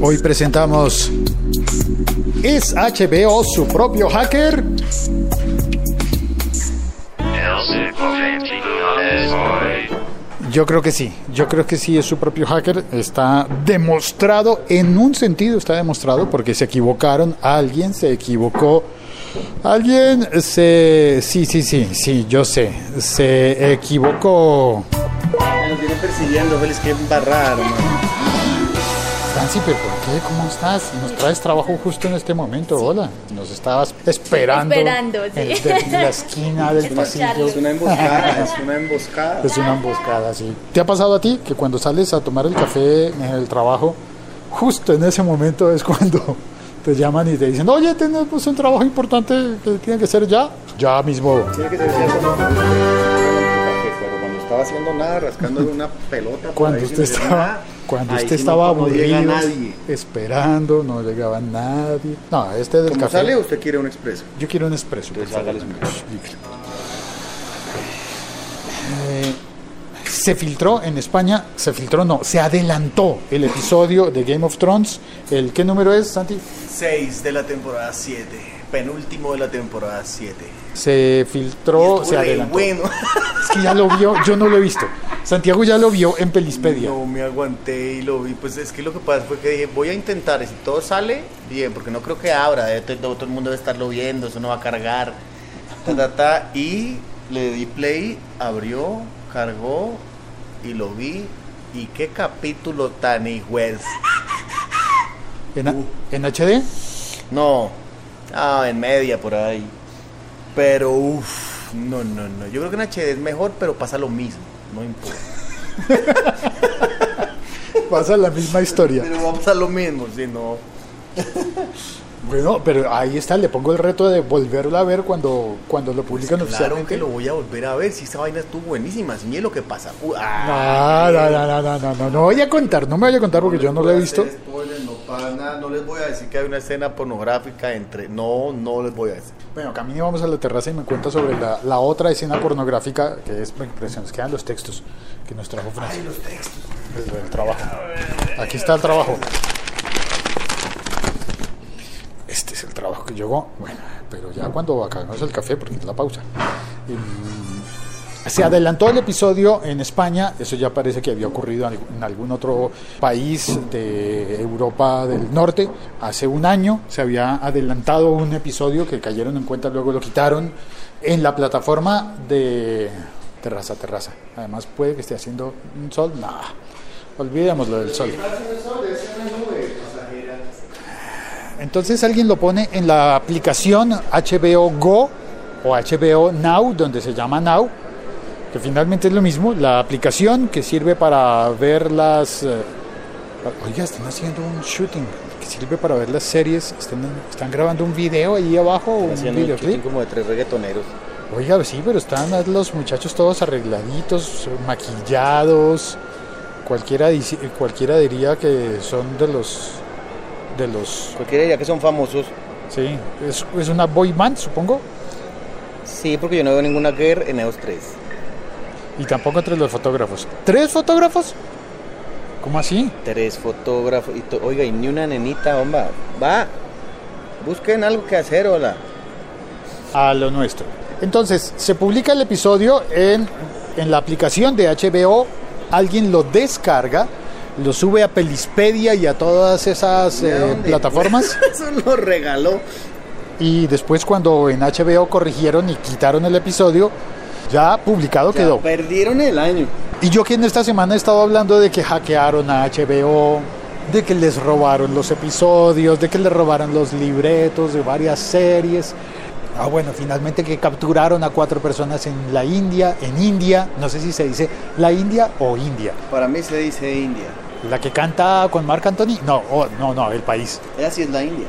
Hoy presentamos ¿Es HBO su propio hacker? Yo creo que sí, yo creo que sí es su propio hacker, está demostrado, en un sentido está demostrado, porque se equivocaron, alguien se equivocó, alguien se... Sí, sí, sí, sí, yo sé, se equivocó. Persiguiendo. Franci, pero ¿por qué? ¿Cómo estás? Nos traes trabajo justo en este momento. Hola, nos estabas esperando, Esperando, sí. en, de- en la esquina del pasillo. Es una emboscada, es una emboscada. Es una emboscada, sí. ¿Te ha pasado a ti que cuando sales a tomar el café en el trabajo, justo en ese momento es cuando te llaman y te dicen, oye, tenemos un trabajo importante que tiene que ser ya? Ya mismo. Tiene que ser cierto, haciendo nada, rascando una pelota. Cuando usted estaba, cuando usted estaba aburrido, nadie. esperando, no llegaba nadie. No, este del ¿Cómo café. sale o usted quiere un expreso? Yo quiero un expreso. Entonces Eh, se filtró en España, se filtró no, se adelantó el episodio de Game of Thrones. ¿El qué número es, Santi? 6 de la temporada 7. Penúltimo de la temporada 7. Se filtró, se adelantó. bueno. Es que ya lo vio, yo no lo he visto. Santiago ya lo vio en Pelispedia. No me aguanté y lo vi. Pues es que lo que pasa fue que dije, voy a intentar. Si todo sale, bien, porque no creo que abra. debe- todo, todo el mundo debe estarlo viendo, eso no va a cargar. Ta, ta, ta, y le di play, abrió, cargó y lo vi. Y qué capítulo tan hijuez. ¿En, en HD? No, ah, en media por ahí. Pero uff, no, no, no. Yo creo que en HD es mejor, pero pasa lo mismo. No importa. Pasa la misma historia. Pero va a pasar lo mismo, si no. Bueno, pero ahí está, le pongo el reto de volverlo a ver cuando, cuando lo publican Claro oficialmente. que lo voy a volver a ver. Si esa vaina estuvo buenísima. Si es lo que pasa. No, ah, no, no, no, no, no, no, no voy a contar, no me voy a contar porque yo no lo he visto. Spoiler, no pasa nada. No les voy a decir que hay una escena pornográfica entre. No, no les voy a decir. Bueno, camine vamos a la terraza y me cuenta sobre la, la otra escena pornográfica que es impresionante. Quedan los textos que nos trajo Francia. los textos. El, el trabajo. Aquí está el trabajo. Este es el trabajo que llegó. Bueno, pero ya cuando acabemos el café, porque es la pausa. Em, Se adelantó el episodio en España, eso ya parece que había ocurrido en algún- otro país de Europa del Norte. Hace un año se había adelantado un episodio que cayeron en cuenta, luego lo quitaron en la plataforma de Terraza Terraza. Además puede que esté haciendo un sol, nada. Olvidemos lo del sol. Entonces alguien lo pone en la aplicación HBO Go o HBO Now, donde se llama Now, que finalmente es lo mismo, la aplicación que sirve para ver las... eh, oiga, están haciendo un shooting, que sirve para ver las series, están, están grabando un video ahí abajo, un Haciendo un videoclip. como de tres reggaetoneros. Oiga, sí, pero están los muchachos todos arregladitos, maquillados. Cualquiera, cualquiera diría que son de los... De los... Cualquiera diría que son famosos. Sí, es, es una boy band, supongo. Sí, porque yo no veo ninguna guerra en esos tres. Y tampoco entre los fotógrafos. ¿Tres fotógrafos? ¿Cómo así? Tres fotógrafos. Y Oiga, y ni una nenita, hombre. Va. Busquen algo que hacer, hola. A lo nuestro. Entonces, se publica el episodio en, en la aplicación de HBO. Alguien lo descarga, lo sube a Pelispedia y a todas esas ¿De eh, plataformas. Eso lo regaló. Y después cuando en HBO corrigieron y quitaron el episodio, ya publicado Ya quedó. Perdieron el año. Y yo que en esta semana he estado hablando de que hackearon a HBO, de que les robaron los episodios, de que les robaron los libretos de varias series. Ah, bueno, finalmente que capturaron a cuatro personas en la India, en India, no sé si se dice la India o India. Para mí se dice India. La que canta con Marc Anthony, no, oh, no, no, el país. Ella sí es la India.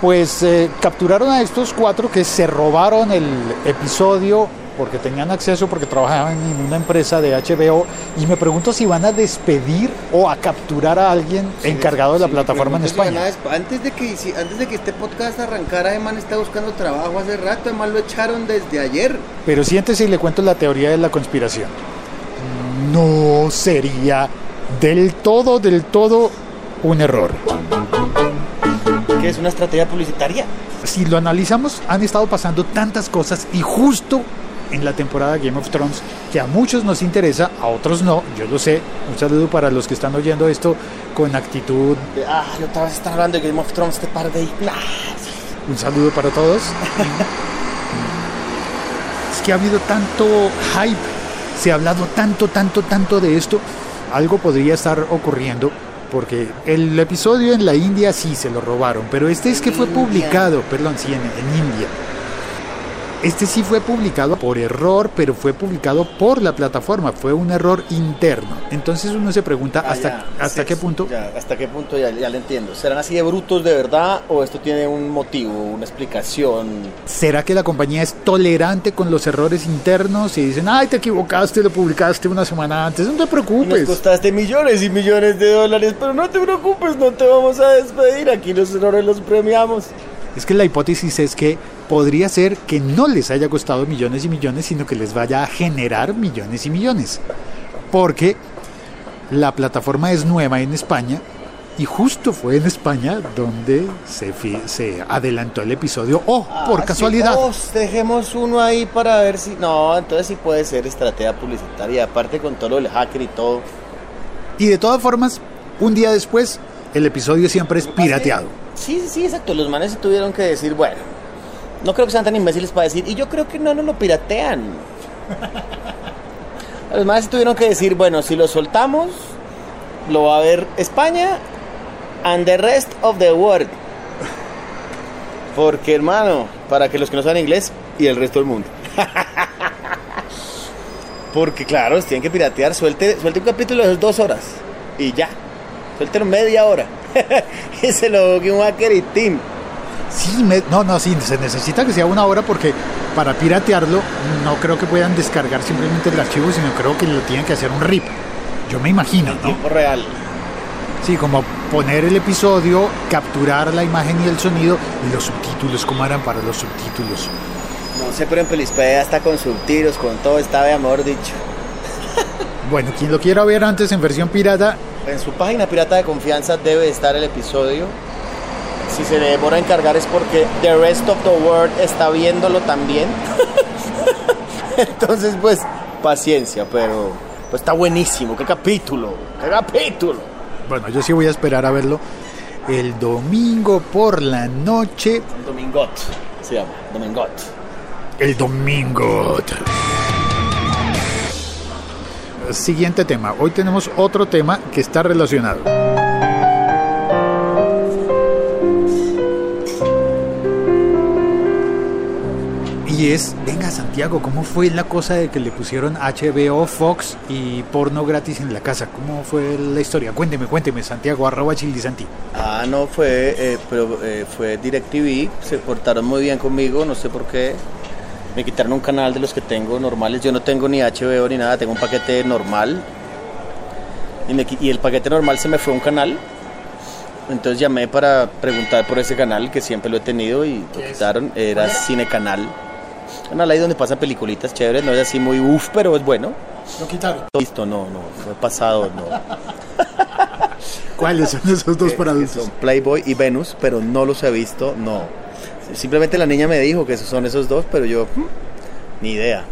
Pues eh, capturaron a estos cuatro que se robaron el episodio porque tenían acceso, porque trabajaban en una empresa de HBO y me pregunto si van a despedir o a capturar a alguien encargado de la Sí, plataforma en si España. a Antes de, que, si- antes de que este podcast arrancara, Eman está buscando trabajo hace rato. Además lo echaron desde ayer. Pero siéntese y le cuento la teoría de la conspiración. No sería del todo, del todo un error. ¿Qué es una estrategia publicitaria? Si lo analizamos, han estado pasando tantas cosas y justo en la temporada Game of Thrones que a muchos nos interesa, a otros no, yo lo sé. Un saludo para los que están oyendo esto con actitud. Ah, yo otra vez están hablando de Game of Thrones, este par de... Un saludo para todos. es que ha habido tanto hype, se ha hablado tanto, tanto, tanto de esto. Algo podría estar ocurriendo porque el episodio en la India sí se lo robaron, pero este es que fue publicado, perdón, sí, en, en India. Este sí fue publicado por error, pero fue publicado por la plataforma, fue un error interno. Entonces uno se pregunta Ah, hasta, ya, hasta sí, qué punto. ya, hasta qué punto ya, ya lo entiendo. ¿Serán así de brutos de verdad o esto tiene un motivo, una explicación? ¿Será que la compañía es tolerante con los errores internos y dicen, ay, te equivocaste, lo publicaste una semana antes? No te Nos preocupes. costaste millones y millones de dólares, pero no te preocupes, no te vamos a despedir. Aquí los errores los premiamos. Es que la hipótesis es que podría ser que no les haya costado millones y millones, sino que les vaya a generar millones y millones. Porque la plataforma es nueva en España y justo fue en España donde se, se adelantó el episodio. Oh, por Ah, casualidad. sí, oh, dejemos uno ahí para ver si. No, entonces sí puede ser estrategia publicitaria. Aparte con todo del hacker y todo. Y de todas formas, un día después, el episodio siempre es pirateado. Sí, sí, sí, exacto. Los manes tuvieron que decir, bueno, no creo que sean tan imbéciles para decir, y yo creo que no nos lo piratean. Los sí tuvieron que decir, bueno, si lo soltamos, lo va a ver España and the rest of the world. Porque, hermano, para que los que no saben inglés y el resto del mundo. Porque, claro, tienen que piratear. Suelte, suelte un capítulo de dos horas y ya. Suéltelo media hora. y se lo un hacker y team. Sí, me- no, no, sí, se necesita que sea una hora porque para piratearlo no creo que puedan descargar simplemente el archivo, sino creo que lo tienen que hacer un RIP. Yo me imagino, ¿no? tiempo real. Sí, como poner el episodio, capturar la imagen y el sonido y los subtítulos, ¿cómo harán para los subtítulos? No sé, pero en Pelispedia está con subtiros, con todo, está de amor dicho. Bueno, quien lo quiera ver antes en versión pirata, En su página pirata de confianza debe estar el episodio. Si se le demora en cargar es porque the rest of the world está viéndolo también. Entonces, pues, paciencia, pero pues está buenísimo. ¡Qué capítulo! ¡Qué capítulo! bueno, yo sí voy a esperar a verlo el domingo por la noche. Domingot se llama, Domingot. El domingo. Siguiente tema. Hoy tenemos otro tema que está relacionado. Y es, venga Santiago, ¿cómo fue la cosa de que le pusieron HBO, Fox y porno gratis en la casa? ¿Cómo fue la historia? Cuénteme, cuénteme, Santiago, arroba chilisanti. Ah, no, fue, eh, pero, eh, fue DirecTV, se portaron muy bien conmigo, no sé por qué. Me quitaron un canal de los que tengo normales, yo no tengo ni HBO ni nada, tengo un paquete normal. Y, me y el paquete normal se me fue a un canal. Entonces llamé para preguntar por ese canal que siempre lo he tenido y lo quitaron. Era Cine Canal. Canal ahí donde pasan peliculitas chéveres, no es así muy uff, pero es bueno. Lo quitaron. Listo, no, no, no he pasado, no. ¿Cuáles son esos dos para adultos? son Playboy y Venus, pero no los he visto, no. Simplemente la niña me dijo que esos son esos dos, pero yo hmm, ni idea.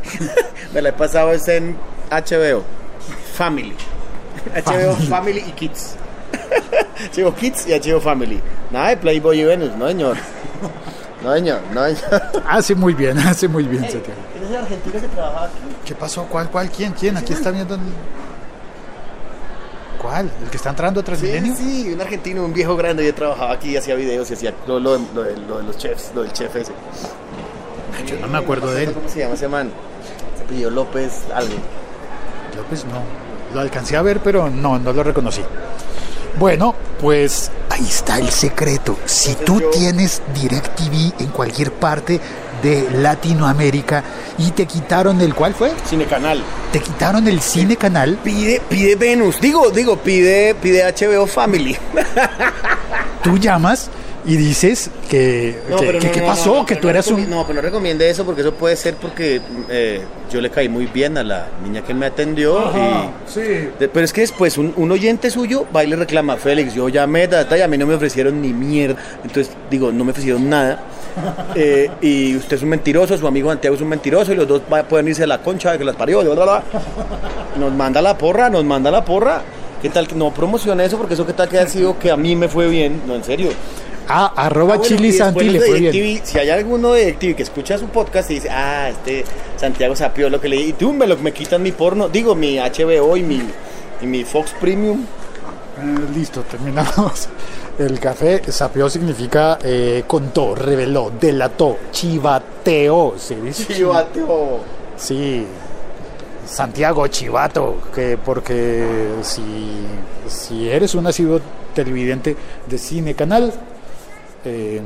me la he pasado es en HBO, Family. HBO Family. Family y Kids. HBO Kids y HBO Family. Nada de Playboy y Venus, no señor. No señor, no señor. Hace muy bien, hace muy bien, Santiago. ¿Quién es el argentino que trabaja aquí? ¿Qué pasó? ¿Cuál, cuál? ¿Quién? ¿Quién? Aquí está viendo. el- ¿Cuál? ¿El que está entrando a Sí, Transmilenio? sí, un argentino, un viejo grande, yo trabajaba aquí y hacía videos y hacía lo, lo, lo de, lo de los chefs, lo del chef ese. Yo no me acuerdo de él. ¿Cómo se llama ese man? Se pidió López algo. López no. Lo alcancé a ver, pero no, no lo reconocí. Bueno, pues ahí está el secreto. Si tú tienes DirecTV en cualquier parte de Latinoamérica y te quitaron el cuál fue? Cine Canal. Te quitaron el cine canal, Pide, pide Venus. Digo, digo, pide, pide HBO Family. tú llamas y dices que, No, que- pero que no, qué no, pasó, que tú eras un... No, pero no recomiende eso porque eso puede ser porque eh, yo le caí muy bien a la niña que me atendió. y, sí. de- pero es que después un, un oyente suyo va y le reclama, Félix, yo llamé, data, y a mí no me ofrecieron ni mierda. Entonces digo, no me ofrecieron nada. Eh, y usted es un mentiroso, su amigo Santiago es un mentiroso, y los dos pueden irse a la concha de que las parió. bla, bla, bla. Nos manda la porra, nos manda la porra. ¿Qué tal? que No promocione eso porque eso que tal que ha sido que a mí me fue bien. No, en serio. Ah, arroba Ah, bueno, Chili Santi le fue bien. Si hay alguno de DirecTV que escucha su podcast y dice, ah, este Santiago sapió lo que leí, y tú me, lo, me quitan mi porno, digo, mi HBO y mi, y mi Fox Premium. Eh, listo, terminamos. El café sapió significa eh, contó, reveló, delató, chivateó. ¿se dice? Chivateo. Sí, Santiago Chivato, que porque si, si eres un asiduo televidente de Cine Canal, eh,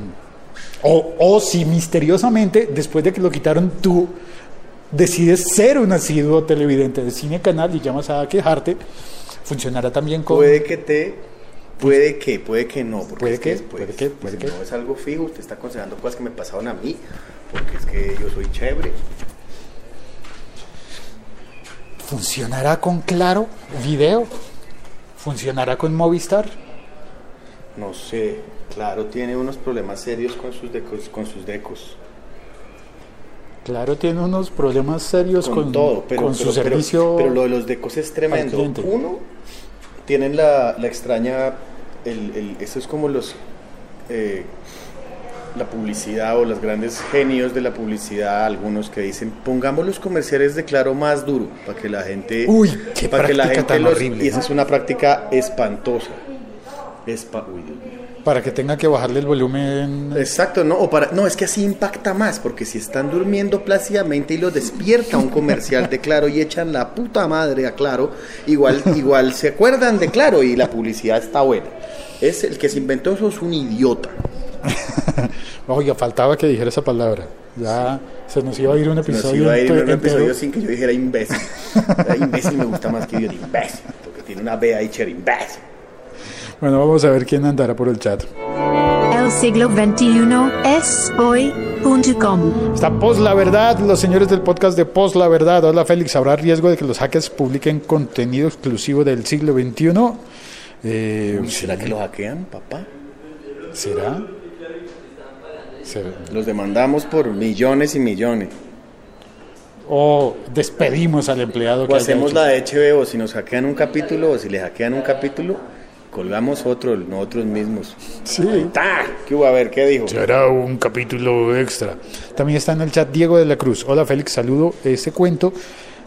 o, o si misteriosamente, después de que lo quitaron, tú decides ser un asiduo televidente de Cine Canal y llamas a quejarte, funcionará también con... Puede que te, puede que, puede que no. Porque Puede es que, después, puede que, puede si que. No es algo fijo, usted está aconsejando cosas que me pasaron a mí, porque es que yo soy chévere. ¿Funcionará con Claro Video? ¿Funcionará con Movistar? No sé, claro, tiene unos problemas serios con sus decos. Con sus decos. Claro, tiene unos problemas serios con, con, todo, pero, con pero- su pero- servicio. Pero, lo de los decos es tremendo. Uno, tienen la, la extraña, el, el- eso es como los, eh, la publicidad o los grandes genios de la publicidad, algunos que dicen, pongamos los comerciales de Claro más duro, para que la gente, Uy, qué para que la gente tan los- horrible, y esa ¿no? es una práctica espantosa. Uy, Dios mío. Para que tenga que bajarle el volumen. Exacto, no, o para, no, es que así impacta más, porque si están durmiendo plácidamente y los despierta un comercial de Claro y echan la puta madre a Claro, igual, igual se acuerdan de Claro y la publicidad está buena. Es el que se inventó eso es un idiota. Oiga, faltaba que dijera esa palabra. Ya se nos iba a ir un Nos episodio, iba a ir ente- un episodio entero. sin que yo dijera imbécil. Imbécil me gusta más que idiota, imbécil, porque tiene una B ahí, chévere, imbécil. Bueno, vamos a ver quién andará por el chat. El siglo XXI es hoy.com. Está Post La Verdad, los señores del podcast de Post La Verdad. Hola Félix, ¿habrá riesgo de que los hackers publiquen contenido exclusivo del siglo XXI? Eh, ¿Será que lo hackean, papá? ¿Será? ¿Será? Los demandamos por millones y millones. O despedimos al empleado que O haya hacemos la de HBO, si nos hackean un capítulo o si le hackean un capítulo, colgamos otro, nosotros mismos. Sí. ¡Ta! ¿Qué hubo? A ver, ¿qué dijo? Será un capítulo extra. También está en el chat Diego de la Cruz. Hola Félix, saludo este cuento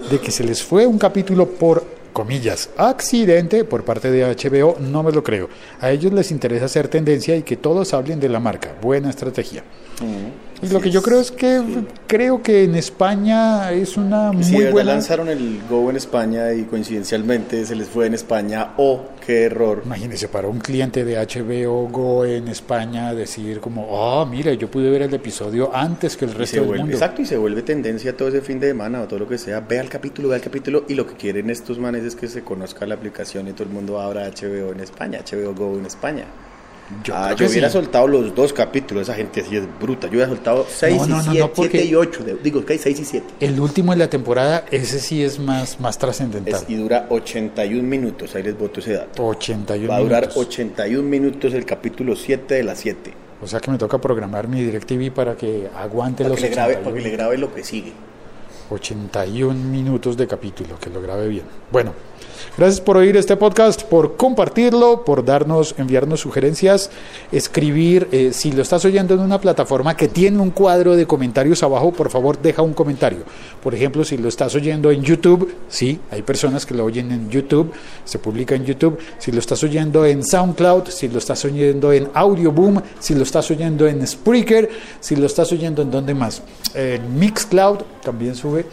de que se les fue un capítulo por comillas accidente por parte de HBO, no me lo creo. A ellos les interesa hacer tendencia y que todos hablen de la marca. Buena estrategia. Y lo que yo creo es que creo que en España es una muy verdad buena lanzaron el Go en España y coincidencialmente se les fue en España, ¡oh, qué error! Imagínese para un cliente de HBO Go en España decir como, oh, mire, yo pude ver el episodio antes que el resto del vuelve, mundo. exacto, y se vuelve tendencia todo ese fin de semana o todo lo que sea. Ve al capítulo, ve al capítulo. Y lo que quieren estos manes es que se conozca la aplicación y todo el mundo abra HBO en España, HBO Go en España. Yo ah, yo hubiera sí. soltado los dos capítulos, esa gente así es bruta. Yo hubiera soltado 6 No, no, y no, 7, no, y 8. Digo que hay 6 y 7. El último de la temporada, ese sí es más, más trascendental. y dura 81 minutos, ahí les voto ese dato. 81 Va a durar minutos. 81 minutos el capítulo 7 de las 7. O sea que me toca programar mi DirecTV para que aguante Para los que, le grabe, 81, para que le grabe lo que sigue. 81 minutos de capítulo, que lo grabe bien. Bueno, gracias por oír este podcast, por compartirlo, por darnos, enviarnos sugerencias, escribir. eh, si lo estás oyendo en una plataforma que tiene un cuadro de comentarios abajo, por favor deja un comentario. Por ejemplo, si lo estás oyendo en YouTube, sí, hay personas que lo oyen en YouTube, se publica en YouTube. Si lo estás oyendo en SoundCloud, si lo estás oyendo en Audioboom, si lo estás oyendo en Spreaker, si lo estás oyendo en donde más, en Mixcloud también sube.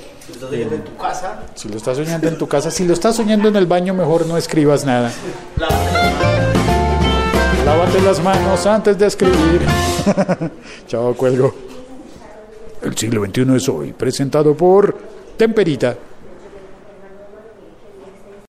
en tu casa, Si lo estás soñando en tu casa, si lo estás soñando en el baño, mejor no escribas nada. Lávate las manos antes de escribir. Chao, cuelgo. El siglo XXI es hoy, presentado por Temperita.